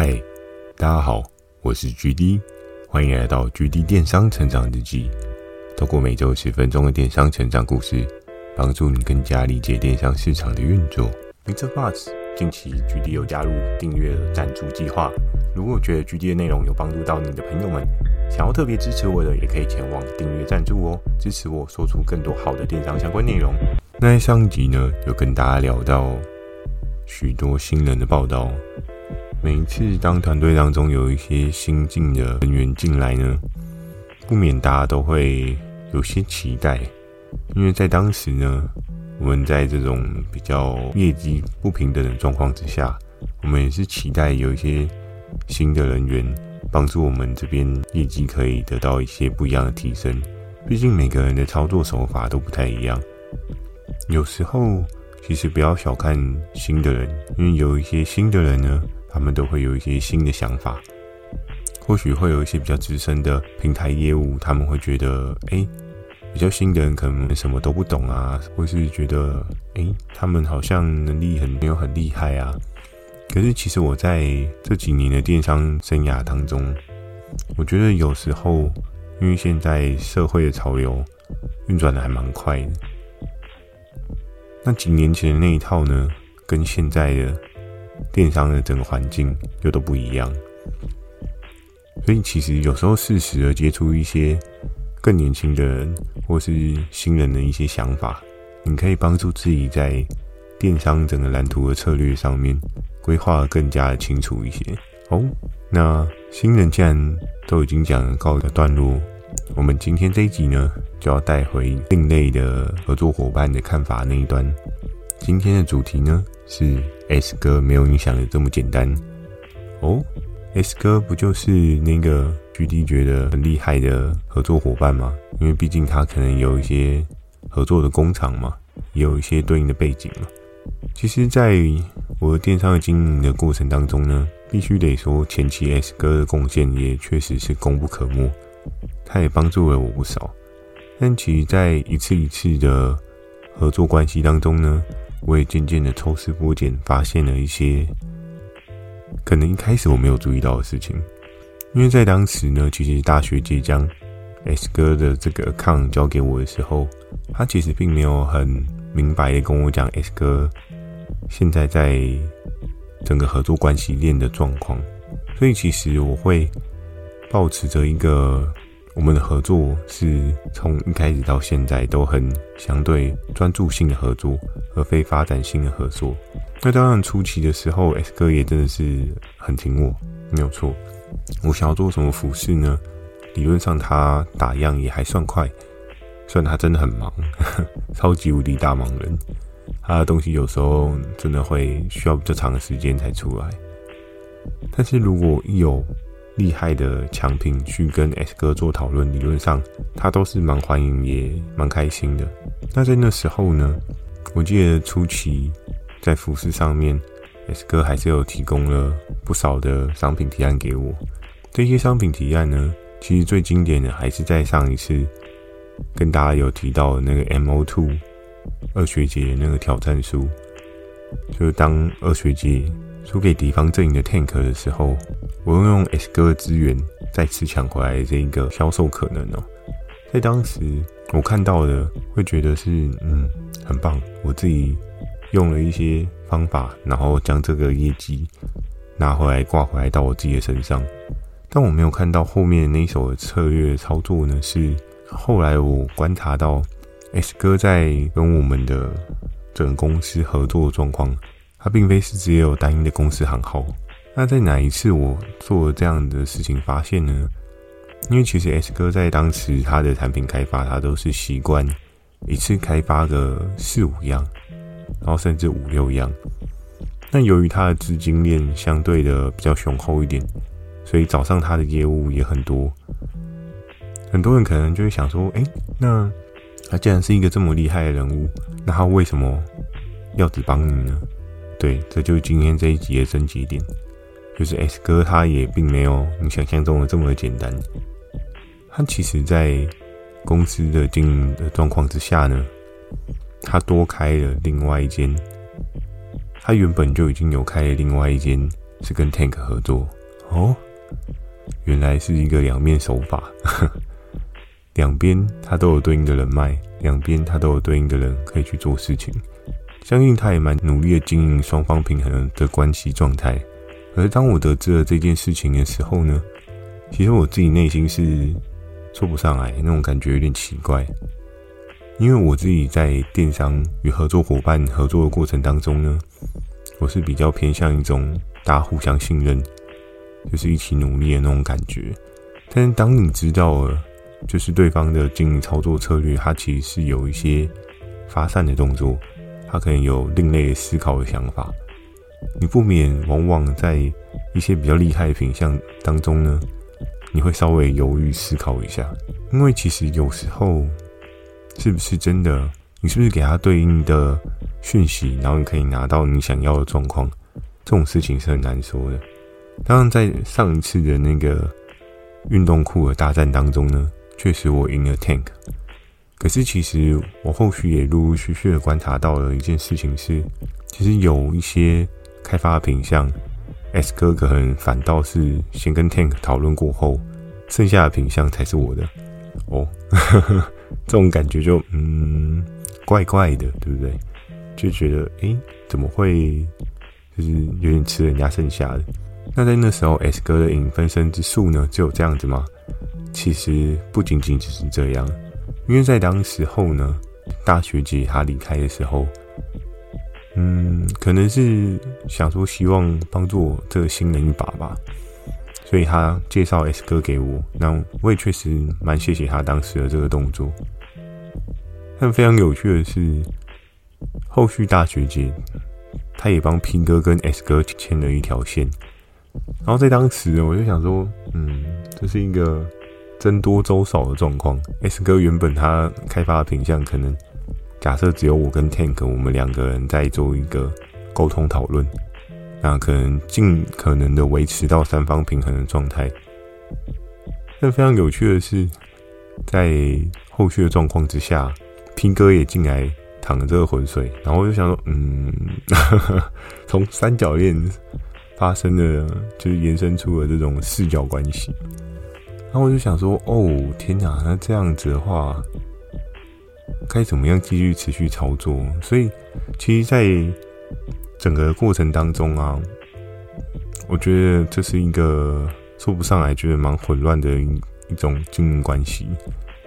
嗨，大家好，我是 GD，欢迎来到 GD 电商成长日记。透过每周十分钟的电商成长故事，帮助你更加理解电商市场的运作。MixerBox 近期 GD 有加入订阅赞助计划，如果觉得 GD 的内容有帮助到你的朋友们，想要特别支持我的，也可以前往订阅赞助哦，支持我说出更多好的电商相关内容。那在上集呢，有跟大家聊到许多新人的报道。每一次当团队当中有一些新进的人员进来呢，不免大家都会有些期待，因为在当时呢，我们在这种比较业绩不平等的状况之下，我们也是期待有一些新的人员帮助我们这边业绩可以得到一些不一样的提升。毕竟每个人的操作手法都不太一样，有时候其实不要小看新的人，因为有一些新的人呢。他们都会有一些新的想法，或许会有一些比较资深的平台业务，他们会觉得，哎，比较新的人可能什么都不懂啊，或是觉得，哎，他们好像能力很没有很厉害啊。可是其实我在这几年的电商生涯当中，我觉得有时候，因为现在社会的潮流运转的还蛮快的，那几年前的那一套呢，跟现在的。电商的整个环境又都不一样，所以其实有时候适时的接触一些更年轻的人或是新人的一些想法，你可以帮助自己在电商整个蓝图的策略上面规划得更加的清楚一些。哦，那新人既然都已经讲告一个段落，我们今天这一集呢，就要带回另类的合作伙伴的看法那一端。今天的主题呢，是 S 哥没有你想的这么简单哦。S 哥不就是那个 GD 觉得很厉害的合作伙伴吗？因为毕竟他可能有一些合作的工厂嘛，也有一些对应的背景嘛。其实，在我的电商经营的过程当中呢，必须得说前期 S 哥的贡献也确实是功不可没，他也帮助了我不少。但其实，在一次一次的合作关系当中呢，我也渐渐的抽丝剥茧，发现了一些可能一开始我没有注意到的事情。因为在当时呢，其实大学姐将 S 哥的这个 account 交给我的时候，他其实并没有很明白的跟我讲 S 哥现在在整个合作关系链的状况，所以其实我会保持着一个。我们的合作是从一开始到现在都很相对专注性的合作，而非发展性的合作。那当然初期的时候，S 哥也真的是很挺我，没有错。我想要做什么服饰呢？理论上他打样也还算快，虽然他真的很忙，超级无敌大忙人。他的东西有时候真的会需要比较长的时间才出来。但是如果一有厉害的强品去跟 S 哥做讨论，理论上他都是蛮欢迎，也蛮开心的。那在那时候呢，我记得初期在服饰上面，S 哥还是有提供了不少的商品提案给我。这些商品提案呢，其实最经典的还是在上一次跟大家有提到的那个 MO2 二学姐那个挑战书，就是当二学姐。输给敌方阵营的 tank 的时候，我又用 S 哥的资源再次抢回来这一个销售可能哦。在当时我看到的，会觉得是嗯很棒。我自己用了一些方法，然后将这个业绩拿回来挂回来到我自己的身上。但我没有看到后面那一手的策略操作呢，是后来我观察到 S 哥在跟我们的整个公司合作状况。它并非是只有单一的公司行号。那在哪一次我做这样的事情发现呢？因为其实 S 哥在当时他的产品开发，他都是习惯一次开发个四五样，然后甚至五六样。那由于他的资金链相对的比较雄厚一点，所以找上他的业务也很多。很多人可能就会想说：哎，那他既然是一个这么厉害的人物，那他为什么要只帮你呢？对，这就是今天这一集的升级点，就是 S 哥他也并没有你想象中的这么的简单。他其实，在公司的经营的状况之下呢，他多开了另外一间，他原本就已经有开了另外一间是跟 Tank 合作哦，原来是一个两面手法，两边他都有对应的人脉，两边他都有对应的人可以去做事情。相信他也蛮努力的经营双方平衡的关系状态。而当我得知了这件事情的时候呢，其实我自己内心是说不上来，那种感觉有点奇怪。因为我自己在电商与合作伙伴合作的过程当中呢，我是比较偏向一种大家互相信任，就是一起努力的那种感觉。但是当你知道了，就是对方的经营操作策略，它其实是有一些发散的动作，他可能有另类思考的想法，你不免往往在一些比较厉害的品相当中呢，你会稍微犹豫思考一下，因为其实有时候。是不是真的？你是不是给他对应的讯息，然后你可以拿到你想要的状况？这种事情是很难说的。当然，在上一次的那个运动裤的大战当中呢，确实我赢了 Tank。可是，其实我后续也陆陆续续的观察到了一件事情是，其实有一些开发的品相，S 哥可能反倒是先跟 Tank 讨论过后，剩下的品相才是我的。哦。呵 呵这种感觉就嗯怪怪的，对不对？就觉得诶，怎么会就是有点吃人家剩下的？那在那时候，S 哥的影分身之术呢，只有这样子吗？其实不仅仅只是这样，因为在当时候呢，大学姐她离开的时候，嗯，可能是想说希望帮助我这个新人一把吧。所以她介绍 S 哥给我，那我也确实蛮谢谢他当时的这个动作。但非常有趣的是，后续大学姐她也帮 P 哥跟 S 哥牵了一条线。然后在当时，我就想说，嗯，这是一个僧多粥少的状况。S 哥原本他开发的品项，可能假设只有我跟 Tank 我们两个人在做一个沟通讨论。那可能尽可能的维持到三方平衡的状态。但非常有趣的是，在后续的状况之下，拼哥也进来淌了这个浑水，然后我就想说，嗯，从三角恋发生的，就是延伸出了这种四角关系。然后我就想说，哦，天哪，那这样子的话，该怎么样继续持续操作？所以，其实，在整个过程当中啊，我觉得这是一个说不上来，觉得蛮混乱的一一种经营关系。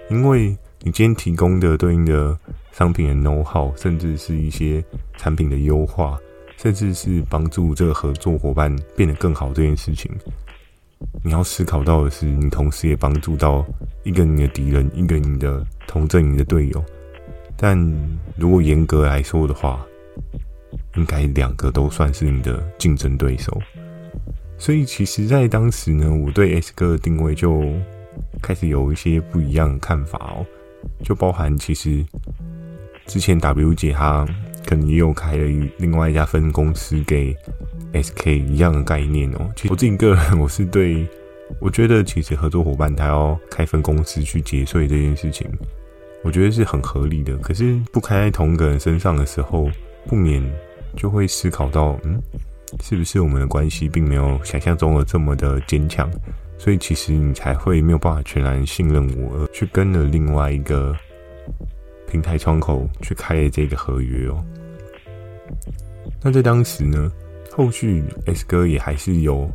因为你今天提供的对应的商品的 know how，甚至是一些产品的优化，甚至是帮助这个合作伙伴变得更好这件事情，你要思考到的是，你同时也帮助到一个你的敌人，一个你的同阵营的队友。但如果严格来说的话，应该两个都算是你的竞争对手，所以其实，在当时呢，我对 S 哥的定位就开始有一些不一样的看法哦，就包含其实之前 W 姐她可能也有开了另外一家分公司给 SK 一样的概念哦。其实我自己个人，我是对，我觉得其实合作伙伴他要开分公司去节税这件事情，我觉得是很合理的。可是不开在同一个人身上的时候，不免。就会思考到，嗯，是不是我们的关系并没有想象中的这么的坚强，所以其实你才会没有办法全然信任我，而去跟了另外一个平台窗口去开了这个合约哦。那在当时呢，后续 S 哥也还是有，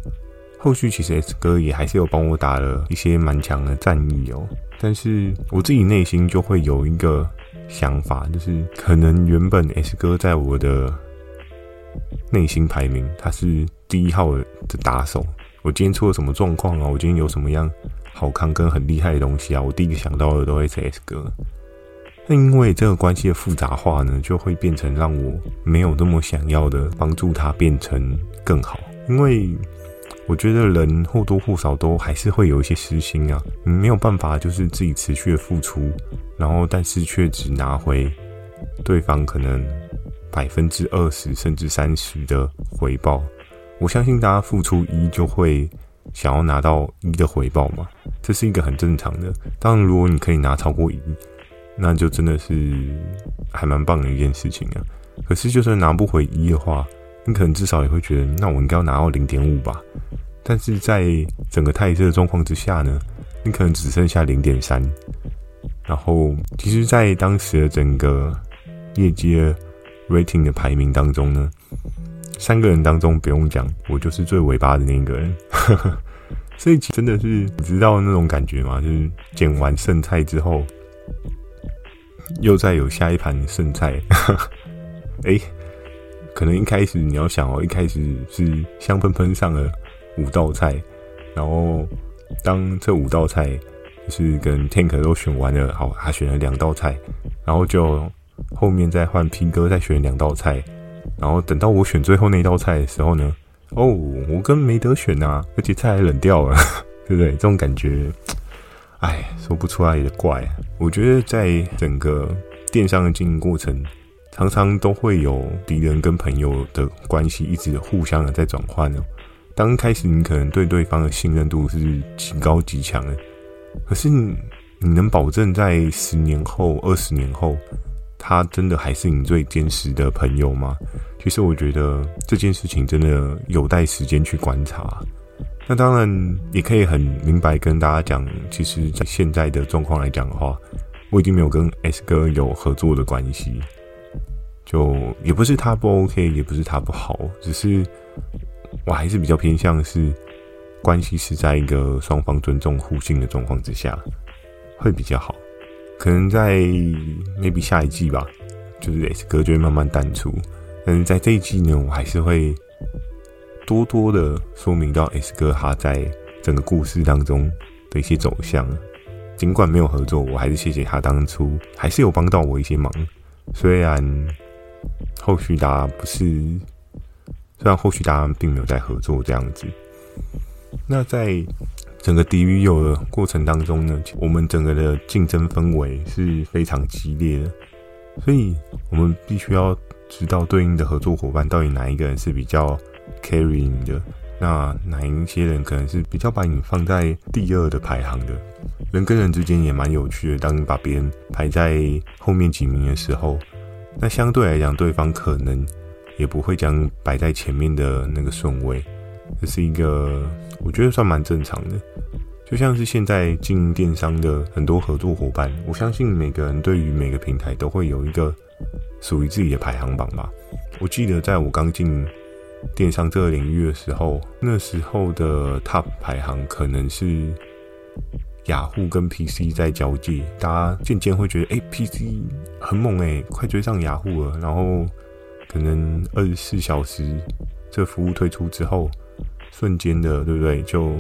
后续其实 S 哥也还是有帮我打了一些蛮强的战役哦，但是我自己内心就会有一个想法，就是可能原本 S 哥在我的。内心排名，他是第一号的打手。我今天出了什么状况啊？我今天有什么样好看跟很厉害的东西啊？我第一个想到的都会是 S 哥。那因为这个关系的复杂化呢，就会变成让我没有那么想要的帮助他变成更好。因为我觉得人或多或少都还是会有一些私心啊，没有办法就是自己持续的付出，然后但是却只拿回对方可能。百分之二十甚至三十的回报，我相信大家付出一就会想要拿到一的回报嘛，这是一个很正常的。当然，如果你可以拿超过一，那就真的是还蛮棒的一件事情啊。可是，就算拿不回一的话，你可能至少也会觉得，那我应该要拿到零点五吧。但是在整个太热的状况之下呢，你可能只剩下零点三。然后，其实，在当时的整个业界 rating 的排名当中呢，三个人当中不用讲，我就是最尾巴的那一个人。所以，真的是你知道那种感觉吗？就是捡完剩菜之后，又再有下一盘剩菜。哎，可能一开始你要想哦，一开始是香喷喷上了五道菜，然后当这五道菜。就是跟 Tank 都选完了，好，他选了两道菜，然后就后面再换 P 哥再选两道菜，然后等到我选最后那道菜的时候呢，哦，我根本没得选啊，而且菜还冷掉了，对不对？这种感觉，哎，说不出来也怪。我觉得在整个电商的经营过程，常常都会有敌人跟朋友的关系一直互相的在转换呢。当开始你可能对对方的信任度是极高极强的。可是你，你能保证在十年后、二十年后，他真的还是你最坚实的朋友吗？其实我觉得这件事情真的有待时间去观察。那当然也可以很明白跟大家讲，其实，在现在的状况来讲的话，我已经没有跟 S 哥有合作的关系，就也不是他不 OK，也不是他不好，只是我还是比较偏向是。关系是在一个双方尊重、互信的状况之下，会比较好。可能在 maybe 下一季吧，就是 S 哥就会慢慢淡出。但是在这一季呢，我还是会多多的说明到 S 哥他在整个故事当中的一些走向。尽管没有合作，我还是谢谢他当初还是有帮到我一些忙。虽然后续大家不是，虽然后续大家并没有在合作这样子。那在整个敌与友的过程当中呢，我们整个的竞争氛围是非常激烈的，所以我们必须要知道对应的合作伙伴到底哪一个人是比较 carrying 的，那哪一些人可能是比较把你放在第二的排行的。人跟人之间也蛮有趣的，当你把别人排在后面几名的时候，那相对来讲，对方可能也不会将摆在前面的那个顺位。这是一个。我觉得算蛮正常的，就像是现在经营电商的很多合作伙伴，我相信每个人对于每个平台都会有一个属于自己的排行榜吧。我记得在我刚进电商这个领域的时候，那时候的 Top 排行可能是雅虎跟 PC 在交界，大家渐渐会觉得，哎，PC 很猛哎，快追上雅虎了。然后可能二十四小时这服务推出之后。瞬间的，对不对？就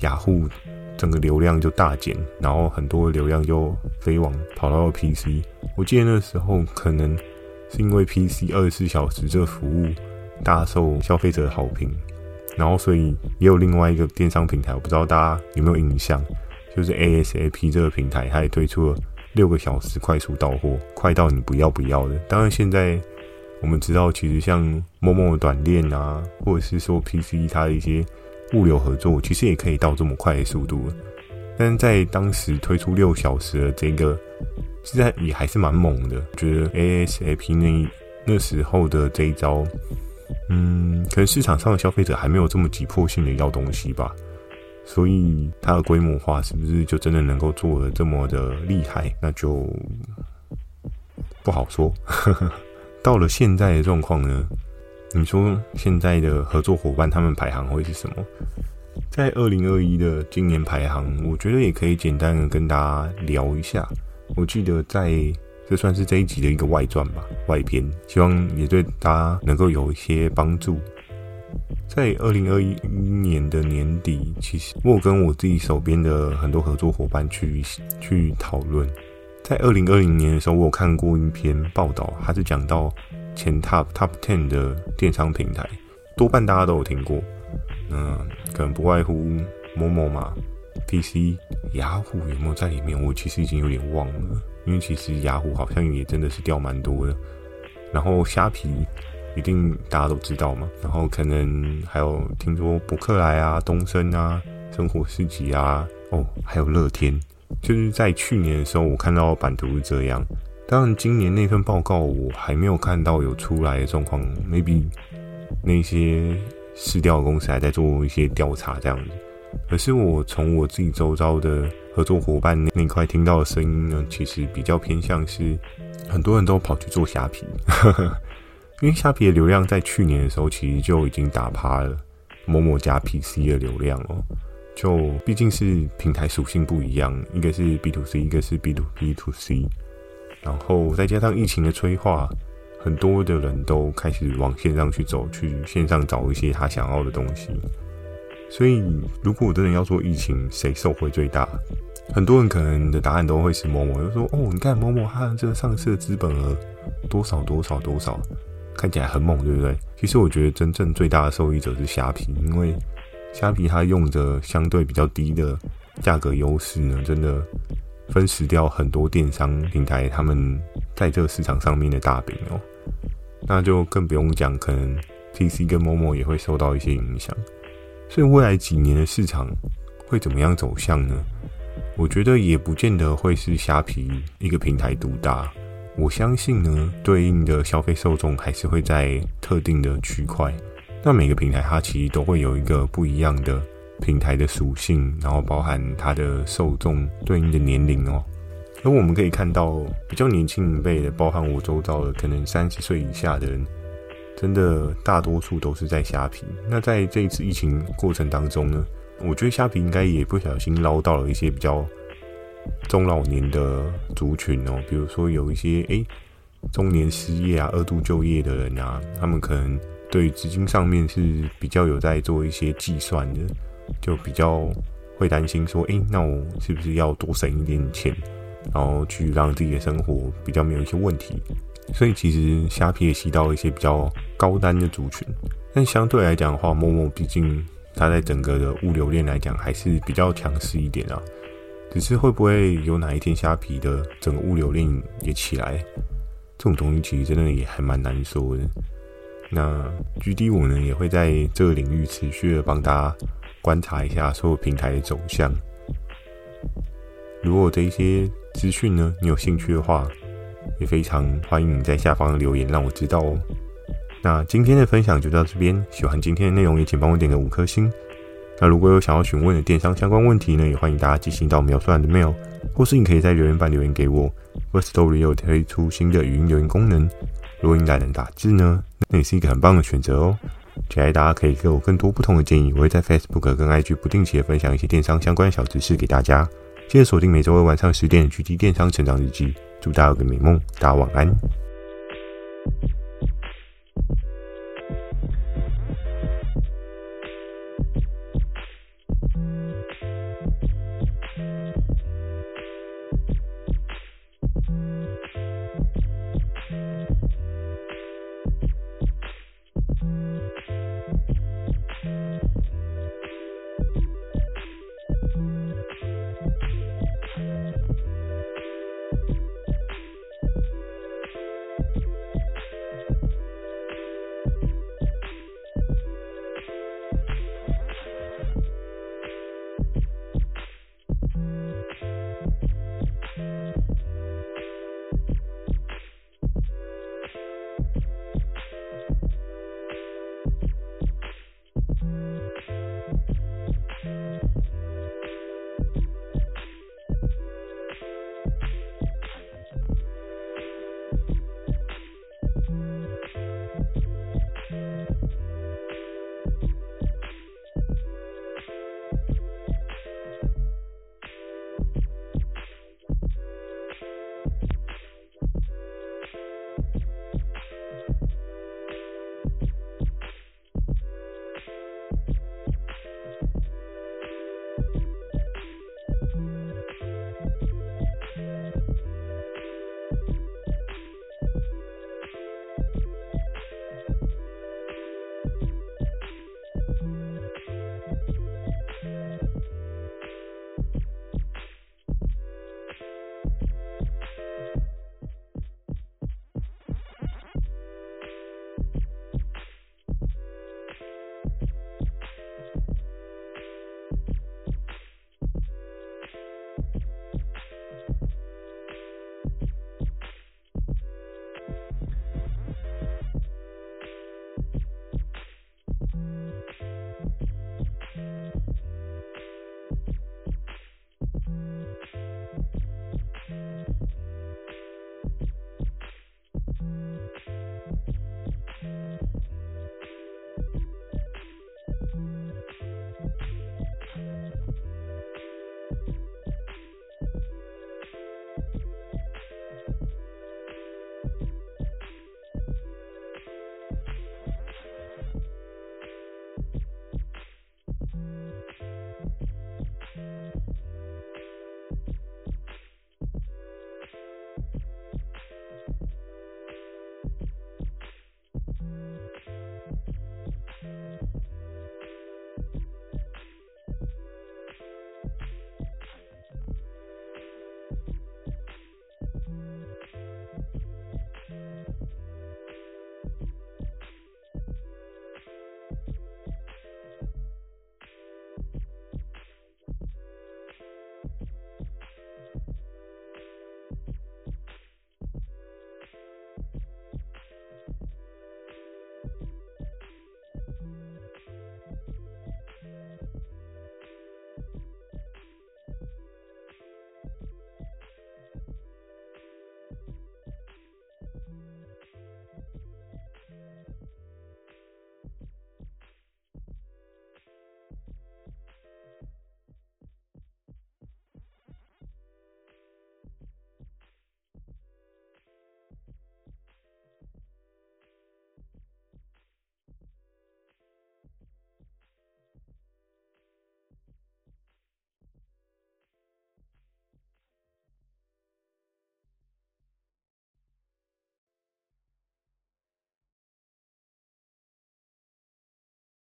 雅虎整个流量就大减，然后很多流量就飞往跑到了 PC。我记得那时候可能是因为 PC 二十四小时这服务大受消费者的好评，然后所以也有另外一个电商平台，我不知道大家有没有印象，就是 ASAP 这个平台，它也推出了六个小时快速到货，快到你不要不要的。当然现在。我们知道，其实像 Momo 的短链啊，或者是说 PC 它的一些物流合作，其实也可以到这么快的速度。但在当时推出六小时的这个，现在也还是蛮猛的。觉得 ASAP 那那时候的这一招，嗯，可能市场上的消费者还没有这么急迫性的要东西吧，所以它的规模化是不是就真的能够做得这么的厉害？那就不好说。到了现在的状况呢？你说现在的合作伙伴他们排行会是什么？在二零二一的今年排行，我觉得也可以简单的跟大家聊一下。我记得在这算是这一集的一个外传吧，外篇，希望也对大家能够有一些帮助。在二零二一年的年底，其实我有跟我自己手边的很多合作伙伴去去讨论。在二零二零年的时候，我有看过一篇报道，它是讲到前 top top ten 的电商平台，多半大家都有听过。嗯，可能不外乎某某嘛，PC、雅虎有没有在里面？我其实已经有点忘了，因为其实雅虎好像也真的是掉蛮多的。然后虾皮一定大家都知道嘛，然后可能还有听说博客来啊、东森啊、生活市集啊，哦，还有乐天。就是在去年的时候，我看到版图是这样。当然，今年那份报告我还没有看到有出来的状况，maybe 那些市调公司还在做一些调查这样子。可是我从我自己周遭的合作伙伴那块听到的声音呢，其实比较偏向是很多人都跑去做虾皮，因为虾皮的流量在去年的时候其实就已经打趴了 momo 加 PC 的流量哦。就毕竟是平台属性不一样，一个是 B to C，一个是 B to B to C，然后再加上疫情的催化，很多的人都开始往线上去走，去线上找一些他想要的东西。所以，如果我真的要说疫情谁受惠最大，很多人可能的答案都会是 momo，就说哦，你看 momo 它这个上市的资本额多少多少多少，看起来很猛，对不对？其实我觉得真正最大的受益者是虾皮，因为虾皮它用着相对比较低的价格优势呢，真的分食掉很多电商平台他们在这个市场上面的大饼哦。那就更不用讲，可能 PC 跟 momo 也会受到一些影响。所以未来几年的市场会怎么样走向呢？我觉得也不见得会是虾皮一个平台独大。我相信呢，对应的消费受众还是会在特定的区块。那每个平台它其实都会有一个不一样的平台的属性，然后包含它的受众对应的年龄哦。而我们可以看到比较年轻一辈的，包含我周遭的可能三十岁以下的人。真的大多数都是在虾皮。那在这一次疫情过程当中呢，我觉得虾皮应该也不小心捞到了一些比较中老年的族群哦，比如说有一些诶中年失业啊、二度就业的人啊，他们可能对资金上面是比较有在做一些计算的，就比较会担心说，诶，那我是不是要多省一点钱，然后去让自己的生活比较没有一些问题。所以其实虾皮也吸到一些比较高单的族群，但相对来讲的话，momo 毕竟它在整个的物流链来讲还是比较强势一点啊。只是会不会有哪一天虾皮的整个物流链也起来，这种东西其实真的也还蛮难说的。那 GD 我呢也会在这个领域持续的帮大家观察一下所有平台的走向。如果这一些资讯呢你有兴趣的话，也非常欢迎你在下方留言，让我知道哦。那今天的分享就到这边，喜欢今天的内容也请帮我点个五颗星。那如果有想要询问的电商相关问题呢，也欢迎大家寄信到描述栏的 mail，或是你可以在留言板留言给我。Firstory 有推出新的语音留言功能，如果你懒得打字呢，那也是一个很棒的选择哦。期待大家可以给我更多不同的建议，我会在 Facebook 跟 IG 不定期的分享一些电商相关小知识给大家。记得锁定每周二晚上十点的 GD 电商成长日记。祝大家有个美梦，大家晚安。